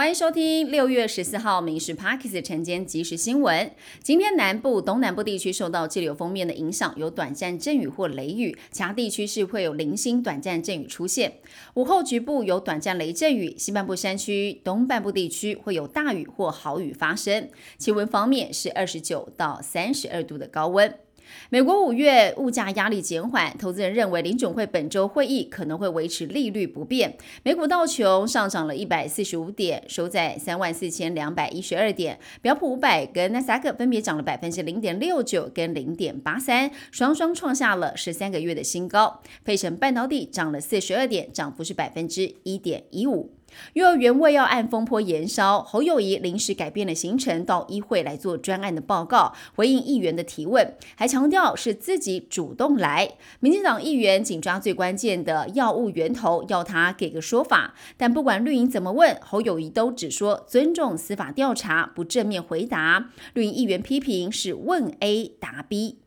欢迎收听六月十四号《民事 Parkes》晨间即时新闻。今天南部、东南部地区受到气流锋面的影响，有短暂阵雨或雷雨；其他地区是会有零星短暂阵雨出现。午后局部有短暂雷阵雨，西半部山区、东半部地区会有大雨或豪雨发生。气温方面是二十九到三十二度的高温。美国五月物价压力减缓，投资人认为联准会本周会议可能会维持利率不变。美股道琼上涨了一百四十五点，收在三万四千两百一十二点。标普五百跟纳斯达克分别涨了百分之零点六九跟零点八三，双双创下了十三个月的新高。费城半导体涨了四十二点，涨幅是百分之一点一五。幼儿园为要按风波延烧，侯友谊临时改变了行程，到议会来做专案的报告，回应议员的提问，还强调是自己主动来。民进党议员紧抓最关键的药物源头，要他给个说法。但不管绿营怎么问，侯友谊都只说尊重司法调查，不正面回答。绿营议员批评是问 A 答 B。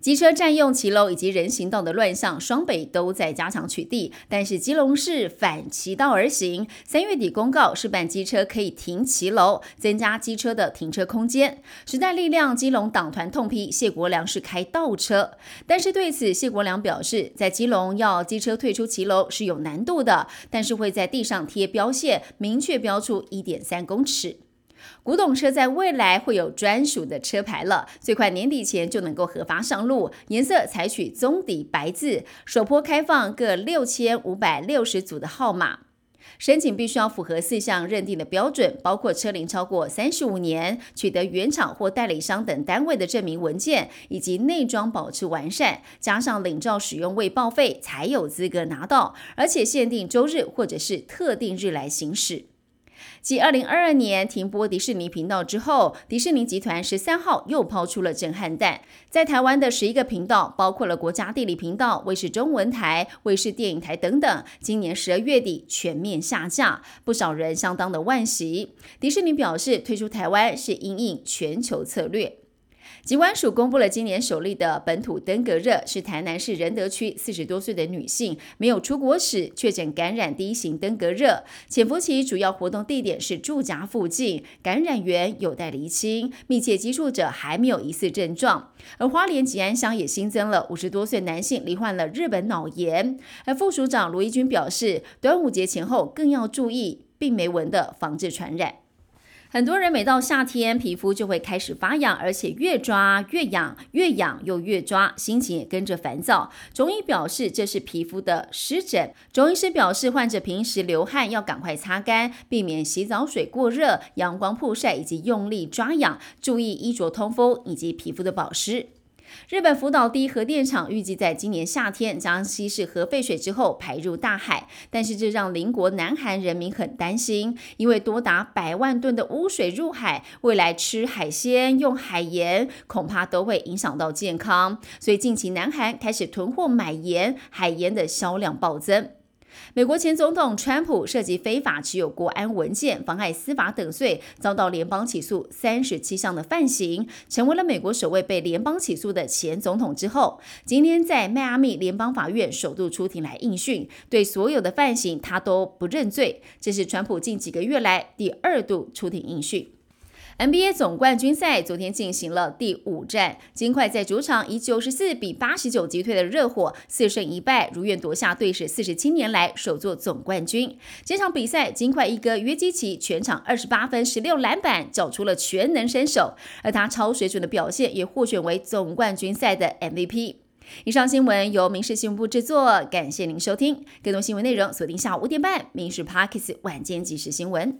机车占用骑楼以及人行道的乱象，双北都在加强取缔，但是基隆市反其道而行，三月底公告示办机车可以停骑楼，增加机车的停车空间。时代力量基隆党团痛批谢国良是开倒车，但是对此谢国良表示，在基隆要机车退出骑楼是有难度的，但是会在地上贴标线，明确标出一点三公尺。古董车在未来会有专属的车牌了，最快年底前就能够合法上路。颜色采取棕底白字，首波开放各六千五百六十组的号码，申请必须要符合四项认定的标准，包括车龄超过三十五年、取得原厂或代理商等单位的证明文件，以及内装保持完善，加上领照使用未报废，才有资格拿到，而且限定周日或者是特定日来行驶。继二零二二年停播迪士尼频道之后，迪士尼集团十三号又抛出了震撼弹，在台湾的十一个频道，包括了国家地理频道、卫视中文台、卫视电影台等等，今年十二月底全面下架，不少人相当的惋惜。迪士尼表示，退出台湾是因应全球策略。疾管署公布了今年首例的本土登革热，是台南市仁德区四十多岁的女性，没有出国史，确诊感染第一型登革热，潜伏期主要活动地点是住家附近，感染源有待厘清，密切接触者还没有疑似症状。而花莲吉安乡也新增了五十多岁男性罹患了日本脑炎，而副署长罗义军表示，端午节前后更要注意病媒蚊的防治传染。很多人每到夏天，皮肤就会开始发痒，而且越抓越痒，越痒又越抓，心情也跟着烦躁。中医表示这是皮肤的湿疹。中医师表示，患者平时流汗要赶快擦干，避免洗澡水过热、阳光曝晒以及用力抓痒，注意衣着通风以及皮肤的保湿。日本福岛第一核电厂预计在今年夏天将稀释核废水之后排入大海，但是这让邻国南韩人民很担心，因为多达百万吨的污水入海，未来吃海鲜用海盐恐怕都会影响到健康，所以近期南韩开始囤货买盐，海盐的销量暴增。美国前总统川普涉及非法持有国安文件、妨碍司法等罪，遭到联邦起诉三十七项的犯行，成为了美国首位被联邦起诉的前总统。之后，今天在迈阿密联邦法院首度出庭来应讯，对所有的犯行他都不认罪。这是川普近几个月来第二度出庭应讯。NBA 总冠军赛昨天进行了第五战，金块在主场以九十四比八十九击退了热火，四胜一败，如愿夺下队史四十七年来首座总冠军。这场比赛，金块一哥约基奇全场二十八分、十六篮板，找出了全能身手，而他超水准的表现也获选为总冠军赛的 MVP。以上新闻由民事新闻部制作，感谢您收听。更多新闻内容锁定下午五点半《民事 Parkes 晚间即时新闻》。